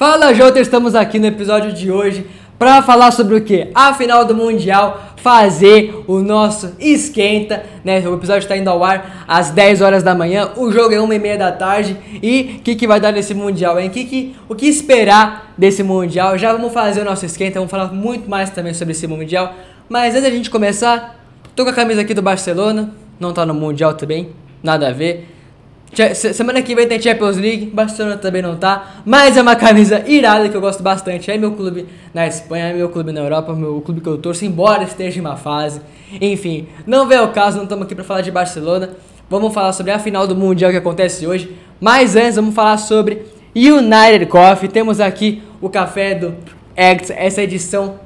Fala Jota, estamos aqui no episódio de hoje para falar sobre o que? A final do Mundial, fazer o nosso esquenta, né? O episódio está indo ao ar às 10 horas da manhã, o jogo é 1 e meia da tarde e o que, que vai dar nesse Mundial, hein? Que, que, o que esperar desse Mundial? Já vamos fazer o nosso esquenta, vamos falar muito mais também sobre esse Mundial, mas antes da gente começar, tô com a camisa aqui do Barcelona, não tá no Mundial também, nada a ver. Semana que vem tem Champions League, Barcelona também não tá, mas é uma camisa irada que eu gosto bastante. É meu clube na Espanha, é meu clube na Europa, meu clube que eu torço, embora esteja em uma fase. Enfim, não vê o caso, não estamos aqui para falar de Barcelona. Vamos falar sobre a final do Mundial que acontece hoje. Mas antes, vamos falar sobre United Coffee. Temos aqui o café do Eggs, essa edição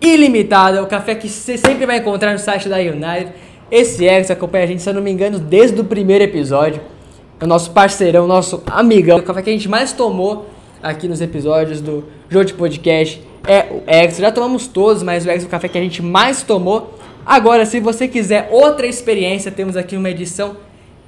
ilimitada, o café que você sempre vai encontrar no site da United. Esse Eggs acompanha a gente, se eu não me engano, desde o primeiro episódio o nosso parceirão, nosso amigão. O café que a gente mais tomou aqui nos episódios do Jogo de Podcast é o X. Já tomamos todos, mas o X é o café que a gente mais tomou. Agora, se você quiser outra experiência, temos aqui uma edição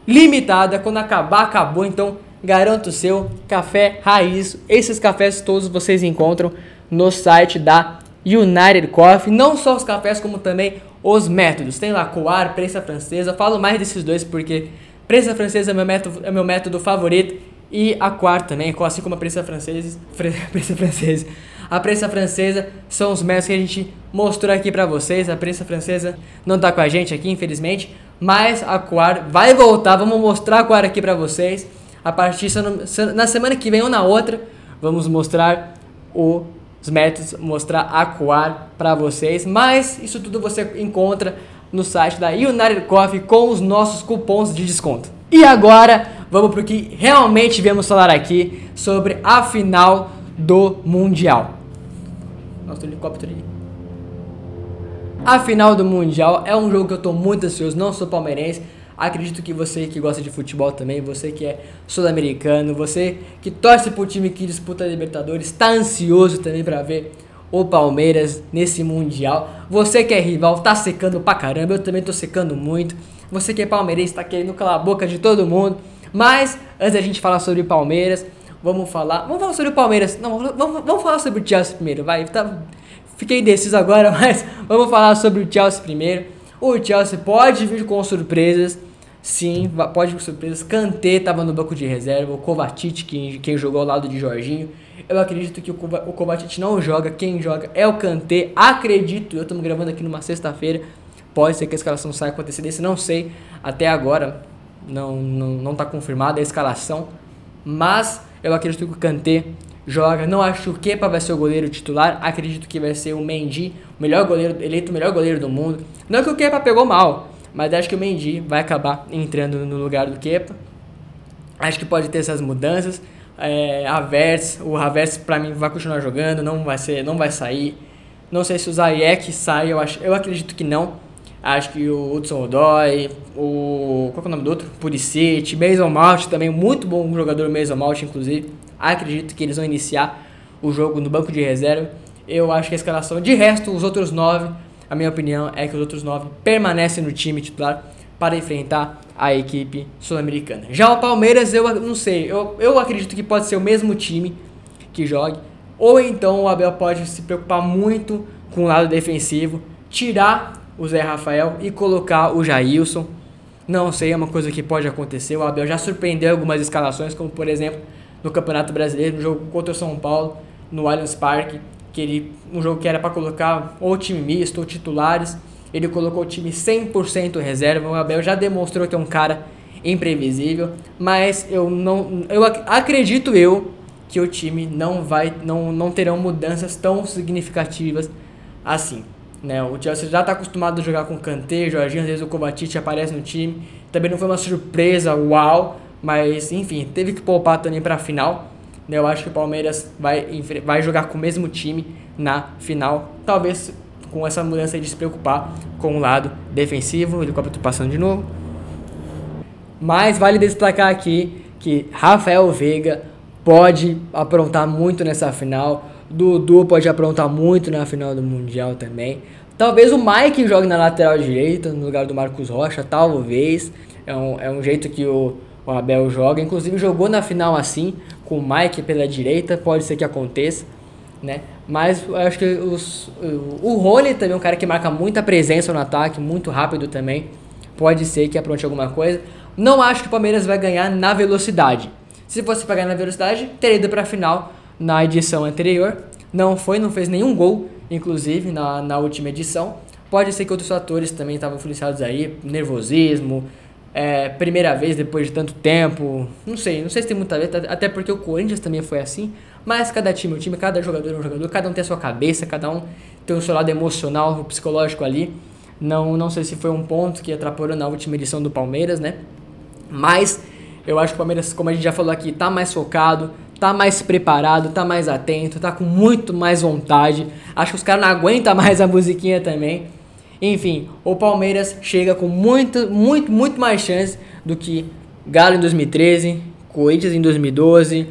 limitada. Quando acabar, acabou. Então, garanto o seu café raiz. Esses cafés todos vocês encontram no site da United Coffee. Não só os cafés, como também os métodos. Tem lá coar, prensa francesa. Falo mais desses dois porque Prensa francesa é meu método, é meu método favorito. E a quarta também, assim como a prensa francesa, prensa francesa. A prensa francesa são os métodos que a gente mostrou aqui para vocês. A prensa francesa não tá com a gente aqui, infelizmente, mas a Quar vai voltar. Vamos mostrar a Quar aqui para vocês. A partir na semana que vem ou na outra, vamos mostrar os métodos, mostrar a Quar para vocês. Mas isso tudo você encontra no site da United Coffee com os nossos cupons de desconto. E agora, vamos para o que realmente viemos falar aqui sobre a final do Mundial. Nossa, o helicóptero aí. A final do Mundial é um jogo que eu estou muito ansioso, não sou palmeirense. Acredito que você que gosta de futebol também, você que é sul-americano, você que torce para o time que disputa a Libertadores, está ansioso também para ver o Palmeiras nesse Mundial. Você que é rival, tá secando pra caramba, eu também tô secando muito. Você que é palmeirense, tá querendo calar a boca de todo mundo. Mas, antes da gente falar sobre Palmeiras, vamos falar. Vamos falar sobre o Palmeiras. Não, vamos, vamos falar sobre o Chelsea primeiro, vai. Tá, fiquei indeciso agora, mas vamos falar sobre o Chelsea primeiro. O Chelsea pode vir com surpresas. Sim, pode vir com surpresas. Kanté tava no banco de reserva. O Kovacic, quem, quem jogou ao lado de Jorginho. Eu acredito que o, o Kovacic não joga, quem joga é o Kanté. Acredito, eu estamos gravando aqui numa sexta-feira. Pode ser que a escalação saia com antecedência, não sei. Até agora não, não, não tá confirmada a escalação. Mas eu acredito que o Kanté joga. Não acho que o Kepa vai ser o goleiro titular. Acredito que vai ser o Mendy, o melhor goleiro, eleito o melhor goleiro do mundo. Não que o Kepa pegou mal, mas acho que o Mendy vai acabar entrando no lugar do Kepa. Acho que pode ter essas mudanças é, o Havertz para mim vai continuar jogando, não vai ser, não vai sair. Não sei se o Zayek sai, eu acho, eu acredito que não. Acho que o Hudson Odoi, o qual é o nome do outro? Pulisic, Mason Mount também, muito bom jogador Mason Mount inclusive. Acredito que eles vão iniciar o jogo no banco de reserva. Eu acho que a escalação de resto, os outros nove, a minha opinião é que os outros nove permanecem no time titular para enfrentar a equipe sul-americana. Já o Palmeiras, eu não sei, eu, eu acredito que pode ser o mesmo time que jogue, ou então o Abel pode se preocupar muito com o lado defensivo, tirar o Zé Rafael e colocar o Jailson. Não sei, é uma coisa que pode acontecer. O Abel já surpreendeu algumas escalações, como por exemplo no Campeonato Brasileiro, no jogo contra o São Paulo, no Allianz Parque, que ele, um jogo que era para colocar ou time misto ou titulares ele colocou o time 100% reserva. O Abel já demonstrou que é um cara imprevisível, mas eu não eu acredito eu que o time não vai não, não terão mudanças tão significativas assim. Né, o Chelsea já está acostumado a jogar com Kanté, Jorginho, às vezes o Kovacic aparece no time. Também não foi uma surpresa, uau, mas enfim, teve que poupar também para a final. Né, eu acho que o Palmeiras vai, vai jogar com o mesmo time na final. Talvez com essa mudança de se preocupar com o lado defensivo. Helicóptero passando de novo. Mas vale destacar aqui que Rafael Veiga pode aprontar muito nessa final. Dudu pode aprontar muito na final do Mundial também. Talvez o Mike jogue na lateral direita, no lugar do Marcos Rocha, talvez. É um, é um jeito que o, o Abel joga. Inclusive jogou na final assim, com o Mike pela direita, pode ser que aconteça, né? Mas eu acho que os, o Rony também é um cara que marca muita presença no ataque, muito rápido também. Pode ser que apronte alguma coisa. Não acho que o Palmeiras vai ganhar na velocidade. Se fosse para ganhar na velocidade, teria ido para a final na edição anterior. Não foi, não fez nenhum gol, inclusive, na, na última edição. Pode ser que outros fatores também estavam influenciados aí, nervosismo, é, primeira vez depois de tanto tempo. Não sei, não sei se tem muita a ver, até porque o Corinthians também foi assim. Mas cada time é um time, cada jogador é um jogador, cada um tem a sua cabeça, cada um tem o seu lado emocional, o psicológico ali. Não, não sei se foi um ponto que atrapalhou na última edição do Palmeiras, né? Mas eu acho que o Palmeiras, como a gente já falou aqui, tá mais focado, tá mais preparado, tá mais atento, tá com muito mais vontade. Acho que os caras não aguentam mais a musiquinha também. Enfim, o Palmeiras chega com muito, muito, muito mais chance do que Galo em 2013, Corinthians em 2012,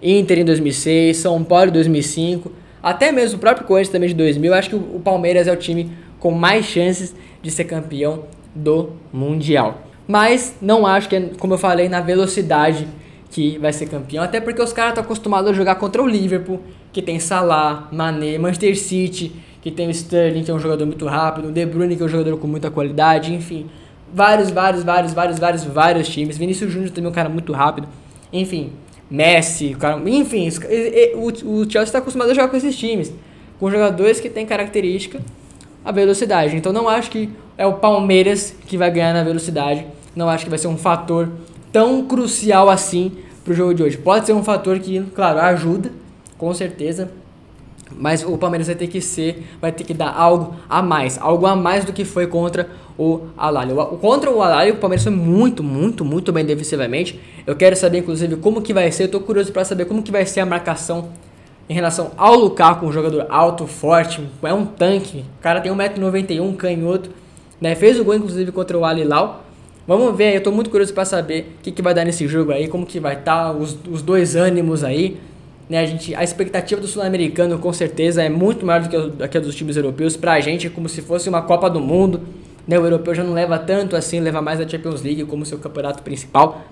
Inter em 2006, São Paulo em 2005, até mesmo o próprio Corinthians também de 2000. Acho que o Palmeiras é o time com mais chances de ser campeão do Mundial. Mas não acho que, é, como eu falei, na velocidade que vai ser campeão, até porque os caras estão acostumados a jogar contra o Liverpool, que tem Salah, Mané, Manchester City, que tem o Sterling, que é um jogador muito rápido, o De Bruyne, que é um jogador com muita qualidade, enfim. Vários, vários, vários, vários, vários, vários times. Vinícius Júnior também é um cara muito rápido. Enfim, Messi, cara, enfim, o, o Chelsea está acostumado a jogar com esses times, com jogadores que têm característica a velocidade. Então não acho que é o Palmeiras que vai ganhar na velocidade. Não acho que vai ser um fator tão crucial assim para o jogo de hoje. Pode ser um fator que, claro, ajuda, com certeza, mas o Palmeiras vai ter que ser, vai ter que dar algo a mais, algo a mais do que foi contra o Alalho. Contra o Alalho, o Palmeiras foi muito, muito, muito bem defensivamente. Eu quero saber, inclusive, como que vai ser. Eu tô curioso para saber como que vai ser a marcação em relação ao Lukaku, um jogador alto, forte, é um tanque. O cara tem 1,91m, canhoto. Né? Fez o gol, inclusive, contra o Alilau. Vamos ver, eu tô muito curioso para saber o que, que vai dar nesse jogo aí, como que vai estar, tá, os, os dois ânimos aí. Né, a, gente, a expectativa do sul-americano com certeza é muito maior do que a, que a dos times europeus. Pra gente é como se fosse uma Copa do Mundo. Né, o europeu já não leva tanto assim, leva mais a Champions League como seu campeonato principal.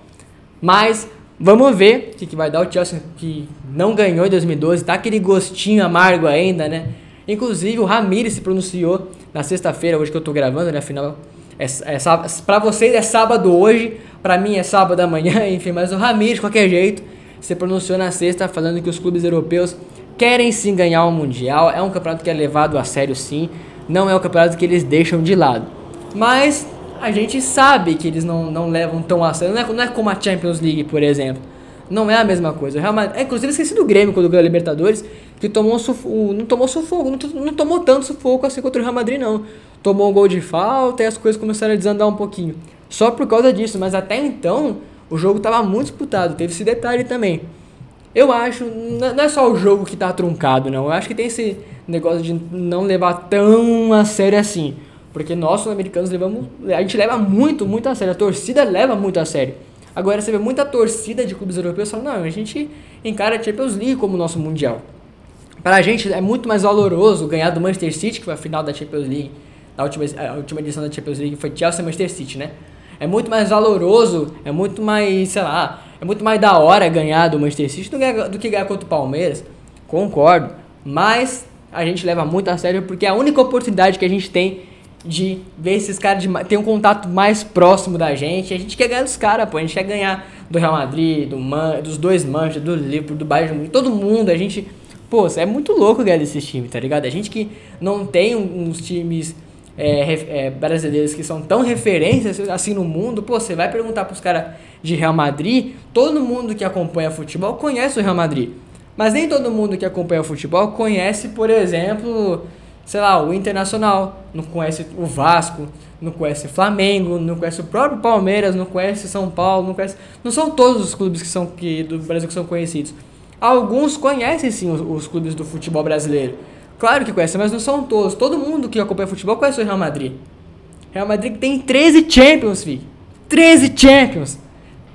Mas vamos ver o que, que vai dar o Chelsea que não ganhou em 2012. Tá aquele gostinho amargo ainda, né? Inclusive o Ramires se pronunciou na sexta-feira, hoje que eu tô gravando, né? Afinal, é, é, pra vocês é sábado hoje, pra mim é sábado amanhã, enfim, mas o Ramires, de qualquer jeito, se pronunciou na sexta falando que os clubes europeus querem sim ganhar o Mundial. É um campeonato que é levado a sério sim. Não é um campeonato que eles deixam de lado. Mas a gente sabe que eles não, não levam tão a sério. Não é, não é como a Champions League, por exemplo. Não é a mesma coisa. O Real Madrid, é, inclusive, esqueci do Grêmio quando ganhou a Libertadores, que tomou sufoco, não tomou sufoco, não, não tomou tanto sufoco assim contra o Real Madrid, não. Tomou um gol de falta e as coisas começaram a desandar um pouquinho. Só por causa disso, mas até então o jogo estava muito disputado, teve esse detalhe também. Eu acho, não é só o jogo que está truncado, não. Eu acho que tem esse negócio de não levar tão a sério assim. Porque nós, americanos, levamos. A gente leva muito, muito a sério. A torcida leva muito a sério. Agora você vê muita torcida de clubes europeus falando, não, a gente encara a Champions League como nosso Mundial. Para a gente é muito mais valoroso ganhar do Manchester City, que foi a final da Champions League, a última, a última edição da Champions League foi Chelsea Manchester City, né? É muito mais valoroso, é muito mais, sei lá, é muito mais da hora ganhar do Manchester City do que, ganhar contra o Palmeiras. Concordo. Mas a gente leva muito a sério porque é a única oportunidade que a gente tem de ver esses caras, de ter um contato mais próximo da gente. A gente quer ganhar dos caras, pô. A gente quer ganhar do Real Madrid, do Man, dos dois Manchester, do Liverpool, do Bayern, todo mundo. A gente, pô, é muito louco ganhar desses times, tá ligado? A gente que não tem uns times é, é, brasileiros que são tão referências assim no mundo, pô, você vai perguntar pros caras de Real Madrid, todo mundo que acompanha futebol conhece o Real Madrid. Mas nem todo mundo que acompanha futebol conhece, por exemplo, sei lá, o Internacional, não conhece o Vasco, não conhece o Flamengo, não conhece o próprio Palmeiras, não conhece São Paulo, não conhece. Não são todos os clubes que são que, do Brasil que são conhecidos. Alguns conhecem sim os, os clubes do futebol brasileiro. Claro que conhece, mas não são todos. Todo mundo que acompanha futebol conhece o Real Madrid. Real Madrid tem 13 Champions, filho. 13 Champions.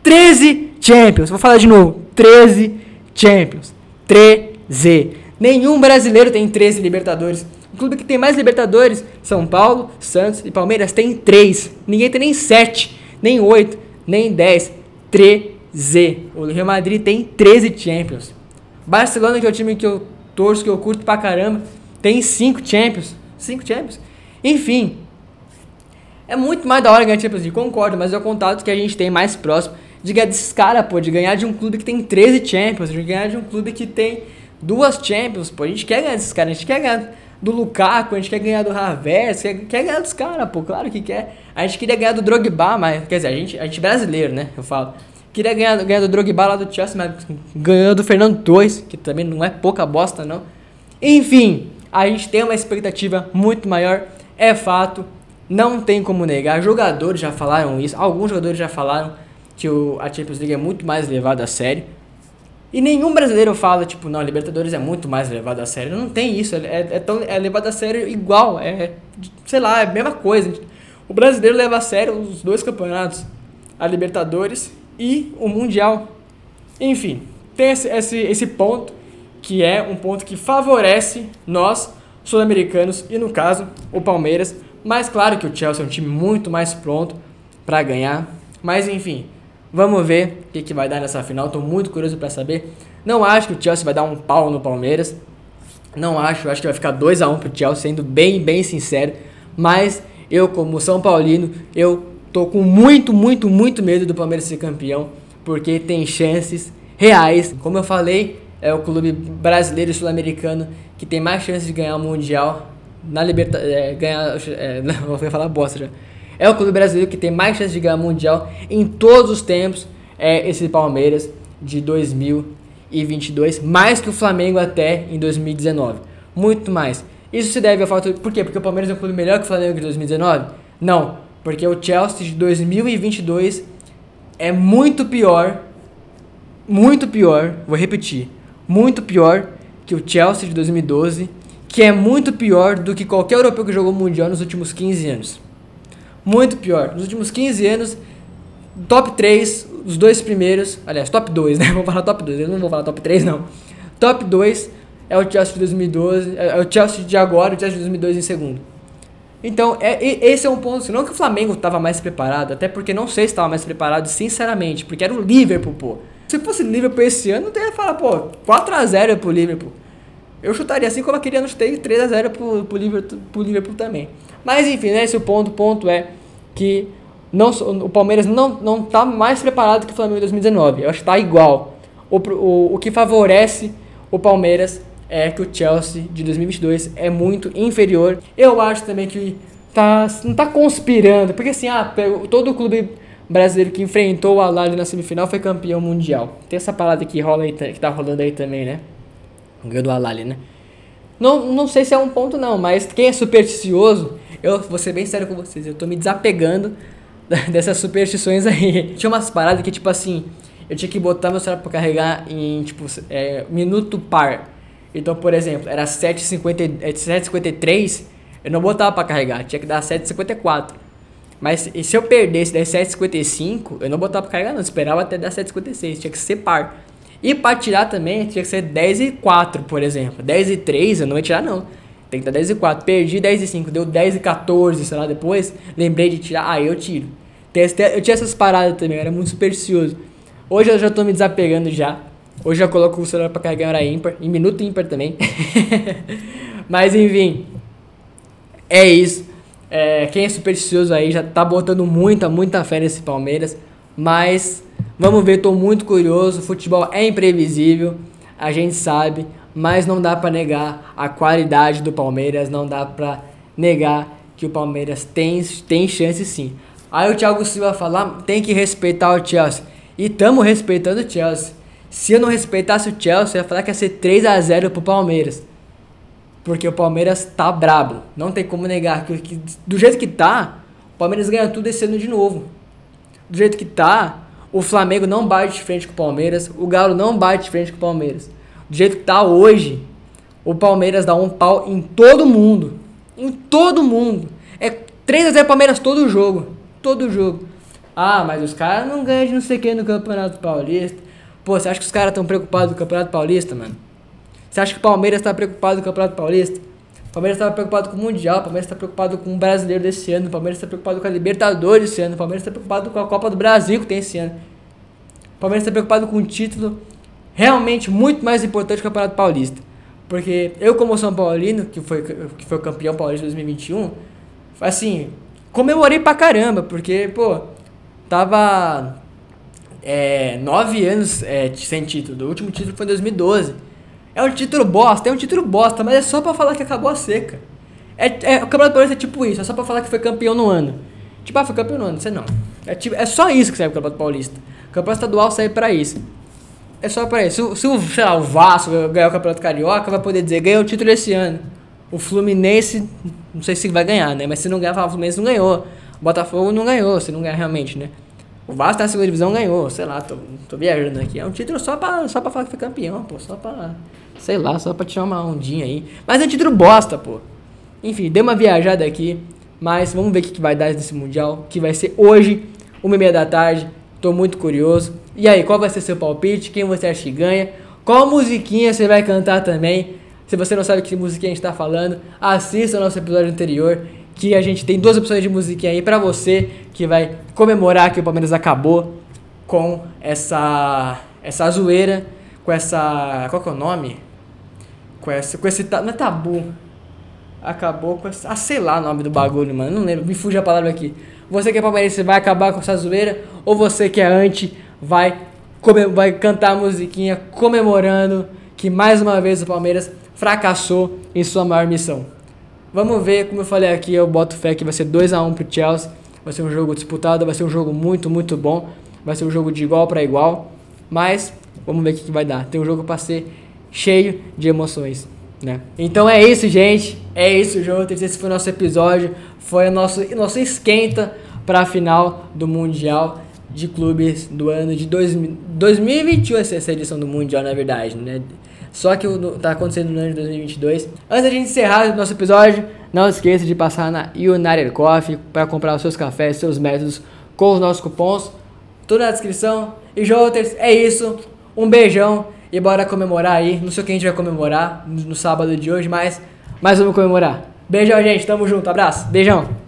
13 Champions. Vou falar de novo. 13 Champions. 13. Nenhum brasileiro tem 13 Libertadores. O clube que tem mais Libertadores, São Paulo, Santos e Palmeiras, tem 3. Ninguém tem nem 7, nem 8, nem 10. 13. Z. O Real Madrid tem 13 Champions. Barcelona, que é o time que eu torço, que eu curto pra caramba, tem 5 Champions. 5 Champions. Enfim, é muito mais da hora ganhar Champions League, concordo, mas é o contato que a gente tem mais próximo de ganhar desses caras, pô, de ganhar de um clube que tem 13 Champions, de ganhar de um clube que tem duas Champions, pô. A gente quer ganhar desses caras, a gente quer ganhar do Lukaku, a gente quer ganhar do Havertz, quer, quer ganhar dos caras, pô, claro que quer. A gente queria ganhar do Drogba, mas, quer dizer, a gente, a gente é brasileiro, né, eu falo. Queria ganhar, ganhar do Drogba lá do Chelsea, mas ganhou do Fernando Torres, que também não é pouca bosta, não. Enfim, a gente tem uma expectativa muito maior, é fato, não tem como negar. Jogadores já falaram isso, alguns jogadores já falaram que o, a Champions League é muito mais levada a sério. E nenhum brasileiro fala, tipo, não, a Libertadores é muito mais levado a sério. Não tem isso, é, é, tão, é levado a sério igual, é, sei lá, é a mesma coisa. O brasileiro leva a sério os dois campeonatos, a Libertadores e o Mundial. Enfim, tem esse, esse, esse ponto que é um ponto que favorece nós, sul-americanos, e no caso, o Palmeiras. Mas claro que o Chelsea é um time muito mais pronto para ganhar. Mas enfim, Vamos ver o que, que vai dar nessa final. Estou muito curioso para saber. Não acho que o Chelsea vai dar um pau no Palmeiras. Não acho. Acho que vai ficar 2 a 1 um pro Chelsea, sendo bem, bem sincero. Mas eu, como São Paulino, eu tô com muito, muito, muito medo do Palmeiras ser campeão. Porque tem chances reais. Como eu falei, é o clube brasileiro e sul-americano que tem mais chances de ganhar o Mundial na Libertadores. É, ganhar. É, não, vou falar bosta já é o clube brasileiro que tem mais chance de ganhar mundial em todos os tempos. É esse Palmeiras de 2022, mais que o Flamengo até em 2019. Muito mais. Isso se deve ao fato. Por quê? Porque o Palmeiras é um clube melhor que o Flamengo de 2019? Não. Porque o Chelsea de 2022 é muito pior. Muito pior. Vou repetir. Muito pior que o Chelsea de 2012. Que é muito pior do que qualquer europeu que jogou Mundial nos últimos 15 anos muito pior. Nos últimos 15 anos, top 3, os dois primeiros, aliás, top 2, né? Vou falar top 2, eu não vou falar top 3 não. Top 2 é o Chelsea de 2012, é, é o Chelsea de agora o Chelsea de 2002 em segundo. Então, é, esse é um ponto, não que o Flamengo estava mais preparado, até porque não sei se estava mais preparado, sinceramente, porque era o Liverpool, pô. Se fosse Liverpool esse ano, não ia falar, pô, 4x0 pro Liverpool. Eu chutaria assim como aquele ano chutei 3x0 pro, pro, Liverpool, pro Liverpool também. Mas enfim, né, esse é o ponto. O ponto é que não, o Palmeiras não, não tá mais preparado que o Flamengo em 2019. Eu acho que tá igual. O, o, o que favorece o Palmeiras é que o Chelsea de 2022 é muito inferior. Eu acho também que tá, não tá conspirando, porque assim, ah, todo clube brasileiro que enfrentou o Al na semifinal foi campeão mundial. Tem essa parada que rola aí, que tá rolando aí também, né? Ganhou do Al né? Não, não sei se é um ponto não, mas quem é supersticioso eu vou ser bem sério com vocês, eu tô me desapegando dessas superstições aí. Tinha umas paradas que, tipo assim, eu tinha que botar meu celular pra carregar em, tipo, é, minuto par. Então, por exemplo, era 7h53, eu não botava pra carregar, tinha que dar 7h54. Mas se eu perdesse das 7h55, eu não botava pra carregar, não, esperava até dar 7h56, tinha que ser par. E pra tirar também, tinha que ser 10 e 4, por exemplo. 10 e 3 eu não ia tirar, não. Tem que dar 10 e 4. Perdi 10 e 5, deu 10 e 14, sei lá, depois. Lembrei de tirar, aí ah, eu tiro. Eu tinha essas paradas também, eu era muito supersticioso. Hoje eu já tô me desapegando já. Hoje eu coloco o celular pra carregar em hora ímpar, em minuto ímpar também. Mas enfim, é isso. É, quem é supersticioso aí já tá botando muita, muita fé nesse Palmeiras. Mas vamos ver, tô muito curioso. O futebol é imprevisível, a gente sabe mas não dá para negar a qualidade do Palmeiras, não dá para negar que o Palmeiras tem, tem chance sim. Aí o Thiago Silva fala, tem que respeitar o Chelsea. E tamo respeitando o Chelsea. Se eu não respeitasse o Chelsea, eu ia falar que ia ser 3 a 0 pro Palmeiras. Porque o Palmeiras tá brabo. Não tem como negar que, que do jeito que tá, o Palmeiras ganha tudo esse ano de novo. Do jeito que tá, o Flamengo não bate de frente com o Palmeiras, o Galo não bate de frente com o Palmeiras do jeito que tá hoje, o Palmeiras dá um pau em todo mundo. Em todo mundo. É 3 a 0 Palmeiras todo jogo. Todo jogo. Ah, mas os caras não ganham de não sei quem no Campeonato Paulista. Pô, você acha que os caras estão preocupados com o Campeonato Paulista, mano? Você acha que o Palmeiras está preocupado com o Campeonato Paulista? O Palmeiras estava preocupado com o Mundial, o Palmeiras está preocupado com o Brasileiro desse ano, o Palmeiras está preocupado com a Libertadores esse ano, o Palmeiras está preocupado com a Copa do Brasil que tem esse ano. O Palmeiras está preocupado com um título realmente muito mais importante que o Campeonato Paulista. Porque eu, como São Paulino, que foi, que foi campeão paulista 2021, assim, comemorei pra caramba, porque, pô, tava é, nove anos é, sem título. O último título foi em 2012. É um título bosta, é um título bosta, mas é só pra falar que acabou a seca. É, é, o Campeonato Paulista é tipo isso, é só pra falar que foi campeão no ano. Tipo, ah, foi campeão no ano, você não. É, tipo, é só isso que serve o Campeonato Paulista. O Campeonato Estadual serve pra isso. É só pra isso. Se, o, sei lá, o Vasco ganhar o Campeonato Carioca, vai poder dizer, ganhou o título esse ano. O Fluminense, não sei se vai ganhar, né? Mas se não ganhar, o Fluminense não ganhou. O Botafogo não ganhou, se não ganhar realmente, né? O Vasco na segunda divisão ganhou, sei lá, tô, tô viajando aqui. É um título só pra, só pra falar que foi campeão, pô. Só pra, sei lá, só pra tirar uma ondinha aí. Mas é um título bosta, pô. Enfim, dei uma viajada aqui. Mas vamos ver o que vai dar nesse Mundial, que vai ser hoje, uma e meia da tarde. Tô muito curioso. E aí, qual vai ser seu palpite? Quem você acha que ganha? Qual musiquinha você vai cantar também? Se você não sabe que musiquinha a gente tá falando, assista o nosso episódio anterior, que a gente tem duas opções de musiquinha aí para você que vai comemorar que o Palmeiras acabou com essa essa zoeira, com essa, qual que é o nome? Com esse com esse não é tabu. Acabou com essa, ah, sei lá o nome do bagulho, mano, não lembro, me fuja a palavra aqui. Você que é palmeirense vai acabar com essa zoeira ou você que é anti vai vai cantar a musiquinha comemorando que mais uma vez o Palmeiras fracassou em sua maior missão. Vamos ver, como eu falei aqui, eu boto fé que vai ser 2 a 1 um pro Chelsea. Vai ser um jogo disputado, vai ser um jogo muito, muito bom. Vai ser um jogo de igual para igual. Mas vamos ver o que, que vai dar. Tem um jogo para ser cheio de emoções, né? Então é isso, gente. É isso, jogo. Esse foi o nosso episódio. Foi o nosso, nosso esquenta para a final do Mundial de Clubes do ano de dois, 2021. Essa edição do Mundial, na verdade, né? Só que tá acontecendo no ano de 2022. Antes da gente encerrar o nosso episódio, não esqueça de passar na United Coffee para comprar os seus cafés, seus métodos com os nossos cupons. Tudo na descrição. E Joters, é isso. Um beijão e bora comemorar aí. Não sei o que a gente vai comemorar no sábado de hoje, mas, mas vamos comemorar. Beijão, gente. Tamo junto. Abraço. Beijão.